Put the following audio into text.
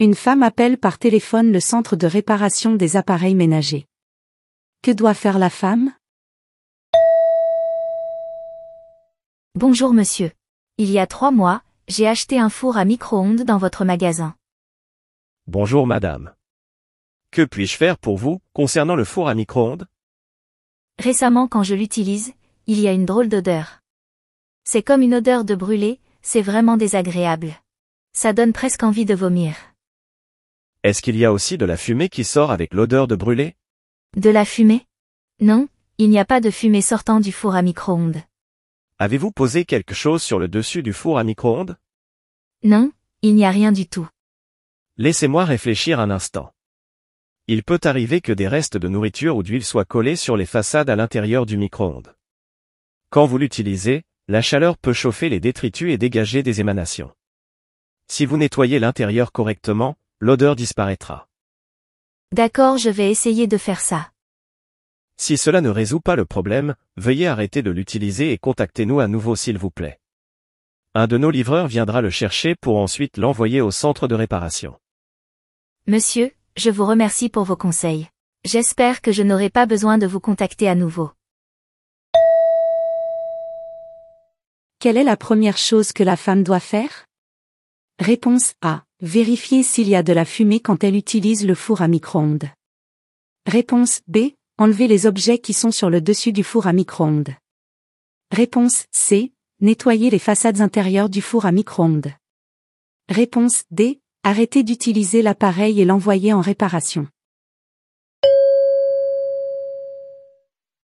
Une femme appelle par téléphone le centre de réparation des appareils ménagers. Que doit faire la femme? Bonjour monsieur. Il y a trois mois, j'ai acheté un four à micro-ondes dans votre magasin. Bonjour madame. Que puis-je faire pour vous, concernant le four à micro-ondes? Récemment quand je l'utilise, il y a une drôle d'odeur. C'est comme une odeur de brûlé, c'est vraiment désagréable. Ça donne presque envie de vomir. Est-ce qu'il y a aussi de la fumée qui sort avec l'odeur de brûlé? De la fumée? Non, il n'y a pas de fumée sortant du four à micro-ondes. Avez-vous posé quelque chose sur le dessus du four à micro-ondes? Non, il n'y a rien du tout. Laissez-moi réfléchir un instant. Il peut arriver que des restes de nourriture ou d'huile soient collés sur les façades à l'intérieur du micro-ondes. Quand vous l'utilisez, la chaleur peut chauffer les détritus et dégager des émanations. Si vous nettoyez l'intérieur correctement, l'odeur disparaîtra. D'accord, je vais essayer de faire ça. Si cela ne résout pas le problème, veuillez arrêter de l'utiliser et contactez-nous à nouveau s'il vous plaît. Un de nos livreurs viendra le chercher pour ensuite l'envoyer au centre de réparation. Monsieur, je vous remercie pour vos conseils. J'espère que je n'aurai pas besoin de vous contacter à nouveau. Quelle est la première chose que la femme doit faire? Réponse A. Vérifier s'il y a de la fumée quand elle utilise le four à micro-ondes. Réponse B. Enlever les objets qui sont sur le dessus du four à micro-ondes. Réponse C. Nettoyer les façades intérieures du four à micro-ondes. Réponse D. Arrêter d'utiliser l'appareil et l'envoyer en réparation.